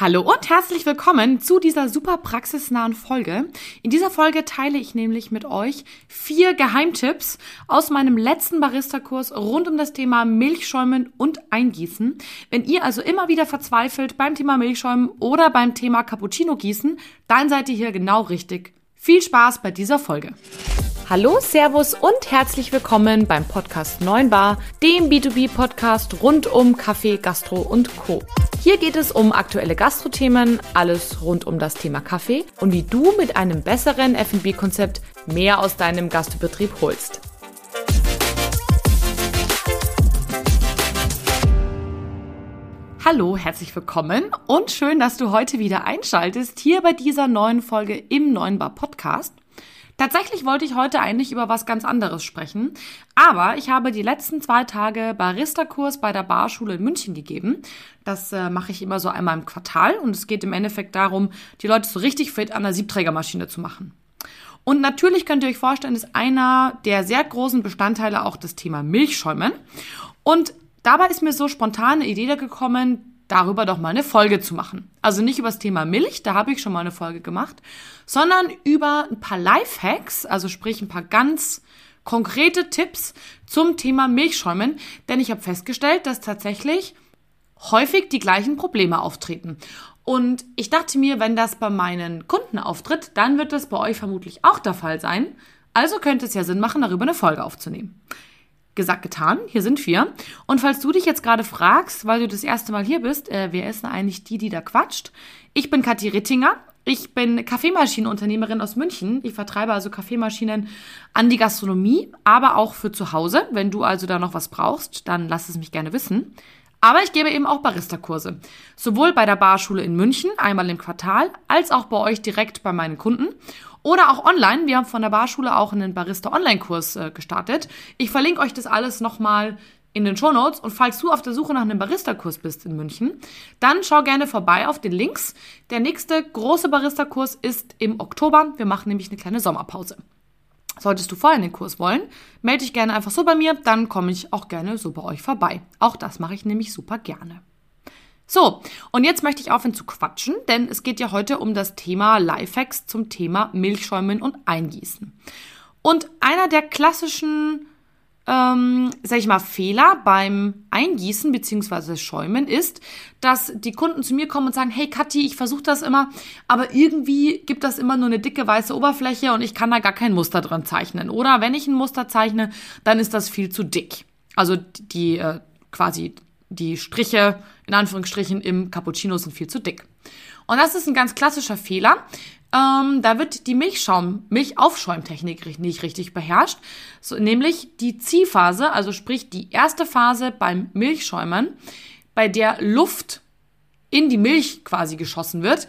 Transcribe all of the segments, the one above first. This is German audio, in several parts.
Hallo und herzlich willkommen zu dieser super praxisnahen Folge. In dieser Folge teile ich nämlich mit euch vier Geheimtipps aus meinem letzten Barista-Kurs rund um das Thema Milchschäumen und Eingießen. Wenn ihr also immer wieder verzweifelt beim Thema Milchschäumen oder beim Thema Cappuccino gießen, dann seid ihr hier genau richtig. Viel Spaß bei dieser Folge. Hallo, Servus und herzlich willkommen beim Podcast 9 Bar, dem B2B-Podcast rund um Kaffee, Gastro und Co. Hier geht es um aktuelle Gastrothemen, alles rund um das Thema Kaffee und wie du mit einem besseren F&B-Konzept mehr aus deinem Gastbetrieb holst. Hallo, herzlich willkommen und schön, dass du heute wieder einschaltest hier bei dieser neuen Folge im Neuen Bar Podcast. Tatsächlich wollte ich heute eigentlich über was ganz anderes sprechen, aber ich habe die letzten zwei Tage Barista-Kurs bei der Barschule in München gegeben. Das äh, mache ich immer so einmal im Quartal und es geht im Endeffekt darum, die Leute so richtig fit an der Siebträgermaschine zu machen. Und natürlich könnt ihr euch vorstellen, ist einer der sehr großen Bestandteile auch das Thema Milchschäumen. Und dabei ist mir so spontan eine Idee gekommen, darüber doch mal eine Folge zu machen. Also nicht über das Thema Milch, da habe ich schon mal eine Folge gemacht, sondern über ein paar Lifehacks, also sprich ein paar ganz konkrete Tipps zum Thema Milchschäumen, denn ich habe festgestellt, dass tatsächlich häufig die gleichen Probleme auftreten. Und ich dachte mir, wenn das bei meinen Kunden auftritt, dann wird das bei euch vermutlich auch der Fall sein. Also könnte es ja Sinn machen, darüber eine Folge aufzunehmen. Gesagt, getan, hier sind wir. Und falls du dich jetzt gerade fragst, weil du das erste Mal hier bist, äh, wer ist denn eigentlich die, die da quatscht? Ich bin Kathi Rittinger. Ich bin Kaffeemashienenunternehmerin aus München. Ich vertreibe also Kaffeemaschinen an die Gastronomie, aber auch für zu Hause. Wenn du also da noch was brauchst, dann lass es mich gerne wissen. Aber ich gebe eben auch Barista-Kurse. Sowohl bei der Barschule in München, einmal im Quartal, als auch bei euch direkt bei meinen Kunden. Oder auch online. Wir haben von der Barschule auch einen Barista-Online-Kurs äh, gestartet. Ich verlinke euch das alles nochmal in den Show Notes. Und falls du auf der Suche nach einem Barista-Kurs bist in München, dann schau gerne vorbei auf den Links. Der nächste große Barista-Kurs ist im Oktober. Wir machen nämlich eine kleine Sommerpause. Solltest du vorher den Kurs wollen, melde dich gerne einfach so bei mir, dann komme ich auch gerne so bei euch vorbei. Auch das mache ich nämlich super gerne. So, und jetzt möchte ich aufhören zu quatschen, denn es geht ja heute um das Thema Lifehacks zum Thema Milchschäumen und Eingießen. Und einer der klassischen, ähm, sag ich mal, Fehler beim Eingießen bzw. Schäumen ist, dass die Kunden zu mir kommen und sagen, hey Kathi, ich versuche das immer, aber irgendwie gibt das immer nur eine dicke weiße Oberfläche und ich kann da gar kein Muster dran zeichnen. Oder wenn ich ein Muster zeichne, dann ist das viel zu dick. Also die äh, quasi die Striche in Anführungsstrichen im Cappuccino sind viel zu dick. Und das ist ein ganz klassischer Fehler. Ähm, da wird die Milchschaum, Milchaufschäumtechnik nicht richtig beherrscht, so, nämlich die Ziehphase, also sprich die erste Phase beim Milchschäumen, bei der Luft in die Milch quasi geschossen wird,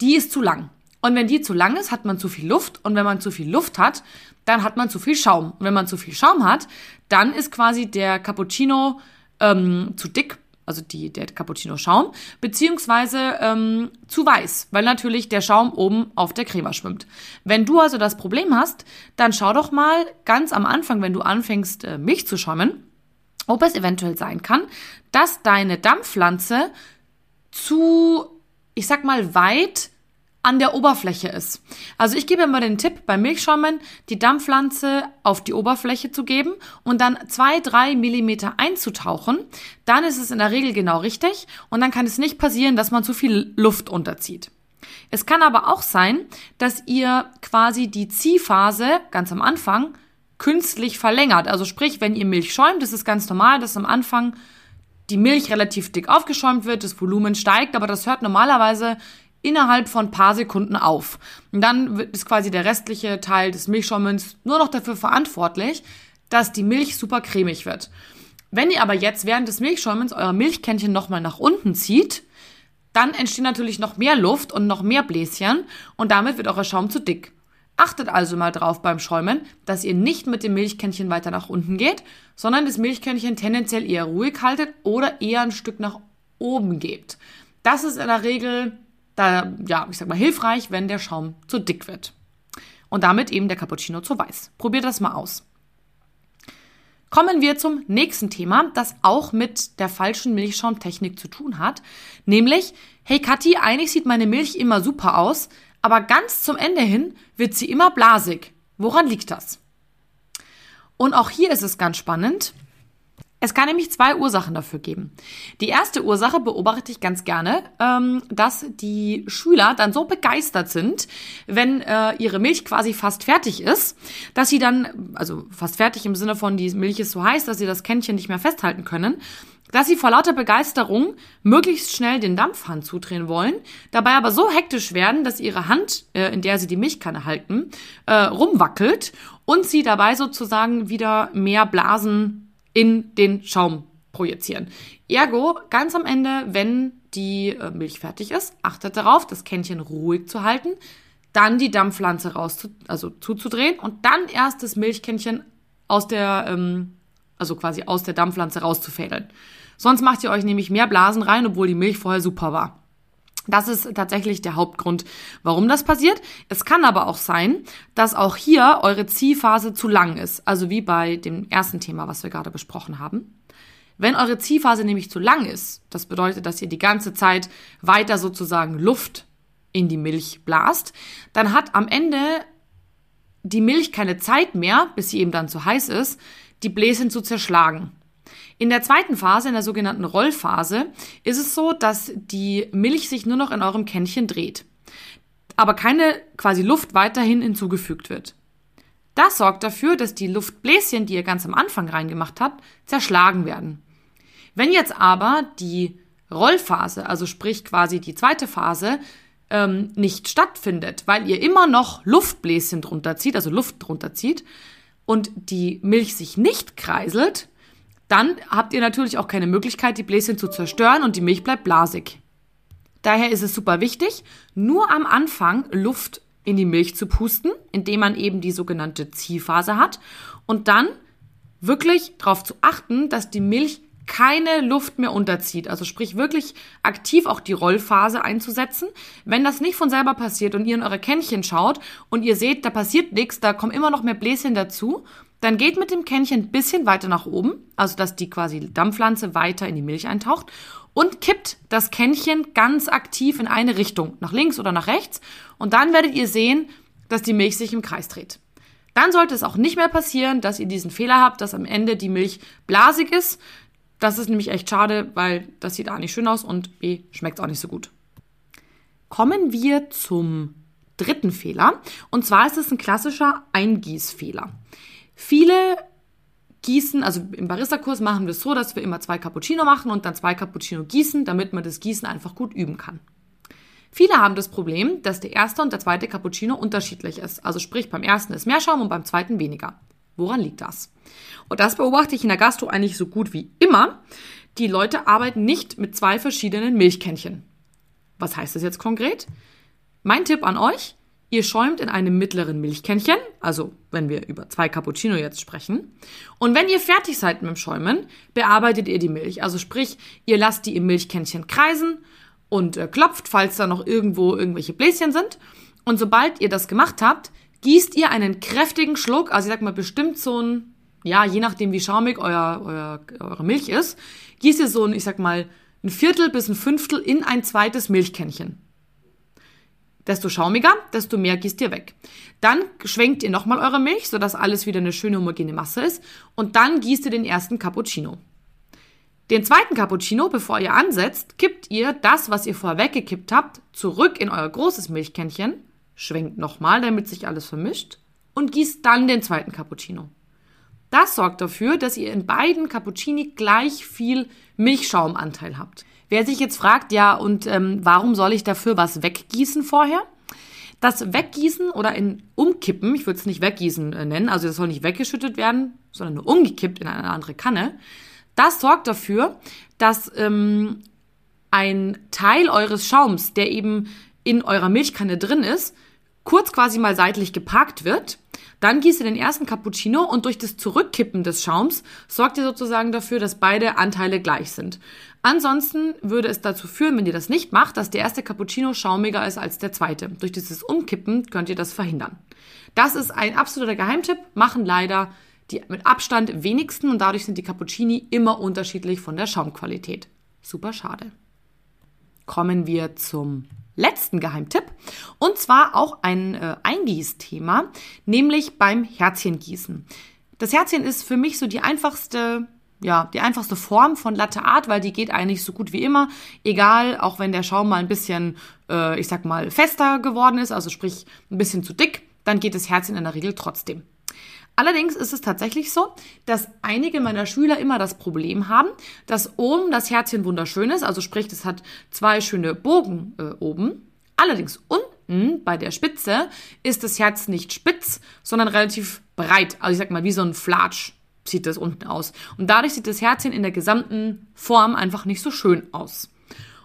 die ist zu lang. Und wenn die zu lang ist, hat man zu viel Luft. Und wenn man zu viel Luft hat, dann hat man zu viel Schaum. Und wenn man zu viel Schaum hat, dann ist quasi der Cappuccino ähm, zu dick, also die, der Cappuccino-Schaum, beziehungsweise ähm, zu weiß, weil natürlich der Schaum oben auf der Crema schwimmt. Wenn du also das Problem hast, dann schau doch mal ganz am Anfang, wenn du anfängst, äh, Milch zu schäumen, ob es eventuell sein kann, dass deine Dampfpflanze zu, ich sag mal, weit an der Oberfläche ist. Also ich gebe immer den Tipp, beim Milchschäumen die Dampfpflanze auf die Oberfläche zu geben und dann zwei, drei Millimeter einzutauchen. Dann ist es in der Regel genau richtig und dann kann es nicht passieren, dass man zu viel Luft unterzieht. Es kann aber auch sein, dass ihr quasi die Ziehphase ganz am Anfang künstlich verlängert. Also sprich, wenn ihr Milch schäumt, das ist ganz normal, dass am Anfang die Milch relativ dick aufgeschäumt wird, das Volumen steigt, aber das hört normalerweise innerhalb von paar Sekunden auf. Und dann ist quasi der restliche Teil des Milchschaumens nur noch dafür verantwortlich, dass die Milch super cremig wird. Wenn ihr aber jetzt während des Milchschäumens euer Milchkännchen nochmal nach unten zieht, dann entsteht natürlich noch mehr Luft und noch mehr Bläschen und damit wird euer Schaum zu dick. Achtet also mal drauf beim Schäumen, dass ihr nicht mit dem Milchkännchen weiter nach unten geht, sondern das Milchkännchen tendenziell eher ruhig haltet oder eher ein Stück nach oben gebt. Das ist in der Regel da, ja, ich sag mal, hilfreich, wenn der Schaum zu dick wird. Und damit eben der Cappuccino zu weiß. Probiert das mal aus. Kommen wir zum nächsten Thema, das auch mit der falschen Milchschaumtechnik zu tun hat. Nämlich, hey Kathi, eigentlich sieht meine Milch immer super aus, aber ganz zum Ende hin wird sie immer blasig. Woran liegt das? Und auch hier ist es ganz spannend. Es kann nämlich zwei Ursachen dafür geben. Die erste Ursache beobachte ich ganz gerne, ähm, dass die Schüler dann so begeistert sind, wenn äh, ihre Milch quasi fast fertig ist, dass sie dann, also fast fertig im Sinne von, die Milch ist so heiß, dass sie das Kännchen nicht mehr festhalten können, dass sie vor lauter Begeisterung möglichst schnell den Dampfhahn zudrehen wollen, dabei aber so hektisch werden, dass ihre Hand, äh, in der sie die Milchkanne halten, äh, rumwackelt und sie dabei sozusagen wieder mehr Blasen in den Schaum projizieren. Ergo, ganz am Ende, wenn die äh, Milch fertig ist, achtet darauf, das Kännchen ruhig zu halten, dann die Dampfpflanze raus, also zuzudrehen und dann erst das Milchkännchen aus der, ähm, also quasi aus der Dampfpflanze rauszufädeln. Sonst macht ihr euch nämlich mehr Blasen rein, obwohl die Milch vorher super war. Das ist tatsächlich der Hauptgrund, warum das passiert. Es kann aber auch sein, dass auch hier eure Ziehphase zu lang ist. Also wie bei dem ersten Thema, was wir gerade besprochen haben. Wenn eure Ziehphase nämlich zu lang ist, das bedeutet, dass ihr die ganze Zeit weiter sozusagen Luft in die Milch blast, dann hat am Ende die Milch keine Zeit mehr, bis sie eben dann zu heiß ist, die Bläschen zu zerschlagen. In der zweiten Phase, in der sogenannten Rollphase, ist es so, dass die Milch sich nur noch in eurem Kännchen dreht. Aber keine quasi Luft weiterhin hinzugefügt wird. Das sorgt dafür, dass die Luftbläschen, die ihr ganz am Anfang reingemacht habt, zerschlagen werden. Wenn jetzt aber die Rollphase, also sprich quasi die zweite Phase, ähm, nicht stattfindet, weil ihr immer noch Luftbläschen drunter zieht, also Luft drunter zieht, und die Milch sich nicht kreiselt, dann habt ihr natürlich auch keine Möglichkeit, die Bläschen zu zerstören und die Milch bleibt blasig. Daher ist es super wichtig, nur am Anfang Luft in die Milch zu pusten, indem man eben die sogenannte Ziehphase hat und dann wirklich darauf zu achten, dass die Milch keine Luft mehr unterzieht. Also sprich wirklich aktiv auch die Rollphase einzusetzen. Wenn das nicht von selber passiert und ihr in eure Kännchen schaut und ihr seht, da passiert nichts, da kommen immer noch mehr Bläschen dazu, dann geht mit dem Kännchen ein bisschen weiter nach oben, also dass die quasi Dampfpflanze weiter in die Milch eintaucht und kippt das Kännchen ganz aktiv in eine Richtung, nach links oder nach rechts. Und dann werdet ihr sehen, dass die Milch sich im Kreis dreht. Dann sollte es auch nicht mehr passieren, dass ihr diesen Fehler habt, dass am Ende die Milch blasig ist. Das ist nämlich echt schade, weil das sieht A nicht schön aus und B schmeckt auch nicht so gut. Kommen wir zum dritten Fehler. Und zwar ist es ein klassischer Eingießfehler. Viele gießen, also im Barista-Kurs machen wir es so, dass wir immer zwei Cappuccino machen und dann zwei Cappuccino gießen, damit man das Gießen einfach gut üben kann. Viele haben das Problem, dass der erste und der zweite Cappuccino unterschiedlich ist. Also sprich, beim ersten ist mehr Schaum und beim zweiten weniger. Woran liegt das? Und das beobachte ich in der Gastro eigentlich so gut wie immer. Die Leute arbeiten nicht mit zwei verschiedenen Milchkännchen. Was heißt das jetzt konkret? Mein Tipp an euch, Ihr schäumt in einem mittleren Milchkännchen, also wenn wir über zwei Cappuccino jetzt sprechen. Und wenn ihr fertig seid mit dem Schäumen, bearbeitet ihr die Milch. Also sprich, ihr lasst die im Milchkännchen kreisen und äh, klopft, falls da noch irgendwo irgendwelche Bläschen sind. Und sobald ihr das gemacht habt, gießt ihr einen kräftigen Schluck, also ich sag mal bestimmt so ein, ja, je nachdem wie schaumig euer, euer, eure Milch ist, gießt ihr so ein, ich sag mal, ein Viertel bis ein Fünftel in ein zweites Milchkännchen. Desto schaumiger, desto mehr gießt ihr weg. Dann schwenkt ihr nochmal eure Milch, sodass alles wieder eine schöne homogene Masse ist. Und dann gießt ihr den ersten Cappuccino. Den zweiten Cappuccino, bevor ihr ansetzt, kippt ihr das, was ihr vorher weggekippt habt, zurück in euer großes Milchkännchen, schwenkt nochmal, damit sich alles vermischt und gießt dann den zweiten Cappuccino. Das sorgt dafür, dass ihr in beiden Cappuccini gleich viel Milchschaumanteil habt. Wer sich jetzt fragt, ja, und ähm, warum soll ich dafür was weggießen vorher? Das Weggießen oder in Umkippen, ich würde es nicht Weggießen äh, nennen, also das soll nicht weggeschüttet werden, sondern nur umgekippt in eine andere Kanne, das sorgt dafür, dass ähm, ein Teil eures Schaums, der eben in eurer Milchkanne drin ist, kurz quasi mal seitlich geparkt wird. Dann gießt ihr den ersten Cappuccino und durch das Zurückkippen des Schaums sorgt ihr sozusagen dafür, dass beide Anteile gleich sind. Ansonsten würde es dazu führen, wenn ihr das nicht macht, dass der erste Cappuccino schaumiger ist als der zweite. Durch dieses Umkippen könnt ihr das verhindern. Das ist ein absoluter Geheimtipp, machen leider die mit Abstand wenigsten und dadurch sind die Cappuccini immer unterschiedlich von der Schaumqualität. Super schade. Kommen wir zum letzten Geheimtipp und zwar auch ein äh, Eingießthema, nämlich beim Herzchengießen. Das Herzchen ist für mich so die einfachste ja, die einfachste Form von Latte Art, weil die geht eigentlich so gut wie immer, egal, auch wenn der Schaum mal ein bisschen, äh, ich sag mal, fester geworden ist, also sprich ein bisschen zu dick, dann geht das Herzchen in der Regel trotzdem. Allerdings ist es tatsächlich so, dass einige meiner Schüler immer das Problem haben, dass oben das Herzchen wunderschön ist, also sprich, es hat zwei schöne Bogen äh, oben. Allerdings unten bei der Spitze ist das Herz nicht spitz, sondern relativ breit, also ich sag mal wie so ein Flatsch sieht das unten aus. Und dadurch sieht das Herzchen in der gesamten Form einfach nicht so schön aus.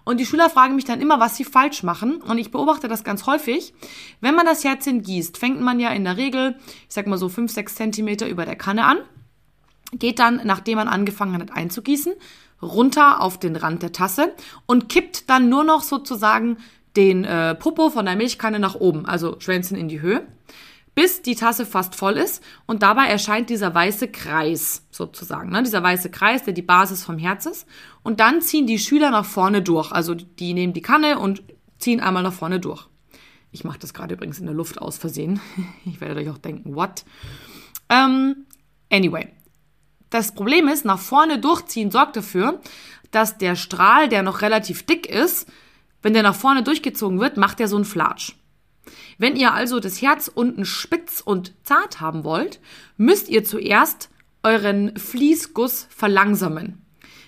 Und die Schüler fragen mich dann immer, was sie falsch machen. Und ich beobachte das ganz häufig. Wenn man das Herzchen gießt, fängt man ja in der Regel, ich sag mal so 5, 6 Zentimeter über der Kanne an, geht dann, nachdem man angefangen hat einzugießen, runter auf den Rand der Tasse und kippt dann nur noch sozusagen den äh, Popo von der Milchkanne nach oben, also Schwänzen in die Höhe bis die Tasse fast voll ist und dabei erscheint dieser weiße Kreis sozusagen, ne? dieser weiße Kreis, der die Basis vom Herz ist und dann ziehen die Schüler nach vorne durch, also die nehmen die Kanne und ziehen einmal nach vorne durch. Ich mache das gerade übrigens in der Luft aus Versehen. Ich werde euch auch denken, what? Ähm, anyway, das Problem ist, nach vorne durchziehen sorgt dafür, dass der Strahl, der noch relativ dick ist, wenn der nach vorne durchgezogen wird, macht er so einen Flatsch. Wenn ihr also das Herz unten spitz und zart haben wollt, müsst ihr zuerst euren Fließguss verlangsamen.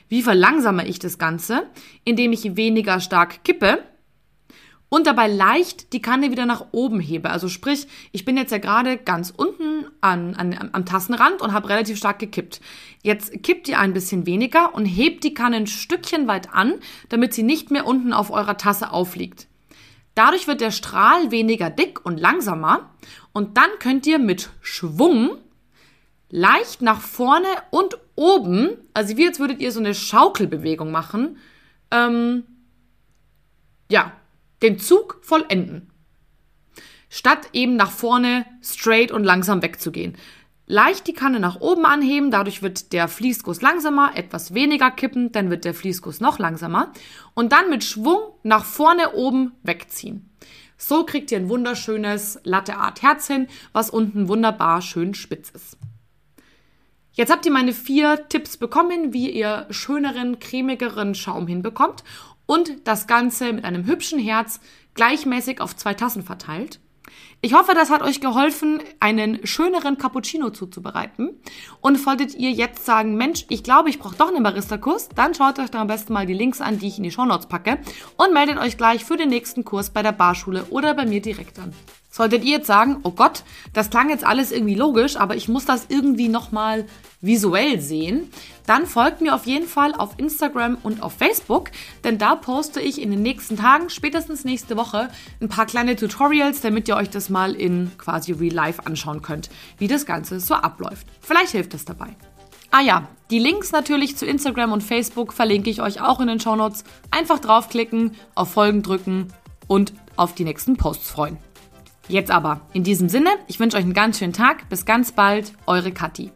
Wie verlangsame ich das Ganze? Indem ich weniger stark kippe und dabei leicht die Kanne wieder nach oben hebe. Also sprich, ich bin jetzt ja gerade ganz unten an, an, am Tassenrand und habe relativ stark gekippt. Jetzt kippt ihr ein bisschen weniger und hebt die Kanne ein Stückchen weit an, damit sie nicht mehr unten auf eurer Tasse aufliegt. Dadurch wird der Strahl weniger dick und langsamer und dann könnt ihr mit Schwung leicht nach vorne und oben, also wie jetzt würdet ihr so eine Schaukelbewegung machen, ähm, ja, den Zug vollenden. Statt eben nach vorne straight und langsam wegzugehen. Leicht die Kanne nach oben anheben, dadurch wird der Fließguss langsamer, etwas weniger kippen, dann wird der Fließguss noch langsamer und dann mit Schwung nach vorne oben wegziehen. So kriegt ihr ein wunderschönes Latte Art Herz hin, was unten wunderbar schön spitz ist. Jetzt habt ihr meine vier Tipps bekommen, wie ihr schöneren, cremigeren Schaum hinbekommt und das Ganze mit einem hübschen Herz gleichmäßig auf zwei Tassen verteilt. Ich hoffe, das hat euch geholfen, einen schöneren Cappuccino zuzubereiten. Und solltet ihr jetzt sagen, Mensch, ich glaube, ich brauche doch einen Barista-Kurs, dann schaut euch doch am besten mal die Links an, die ich in die Shownotes packe und meldet euch gleich für den nächsten Kurs bei der Barschule oder bei mir direkt an. Solltet ihr jetzt sagen, oh Gott, das klang jetzt alles irgendwie logisch, aber ich muss das irgendwie nochmal visuell sehen, dann folgt mir auf jeden Fall auf Instagram und auf Facebook, denn da poste ich in den nächsten Tagen, spätestens nächste Woche, ein paar kleine Tutorials, damit ihr euch das mal in quasi Real Life anschauen könnt, wie das Ganze so abläuft. Vielleicht hilft es dabei. Ah ja, die Links natürlich zu Instagram und Facebook verlinke ich euch auch in den Shownotes. Einfach draufklicken, auf Folgen drücken und auf die nächsten Posts freuen. Jetzt aber, in diesem Sinne, ich wünsche euch einen ganz schönen Tag. Bis ganz bald, eure Kathi.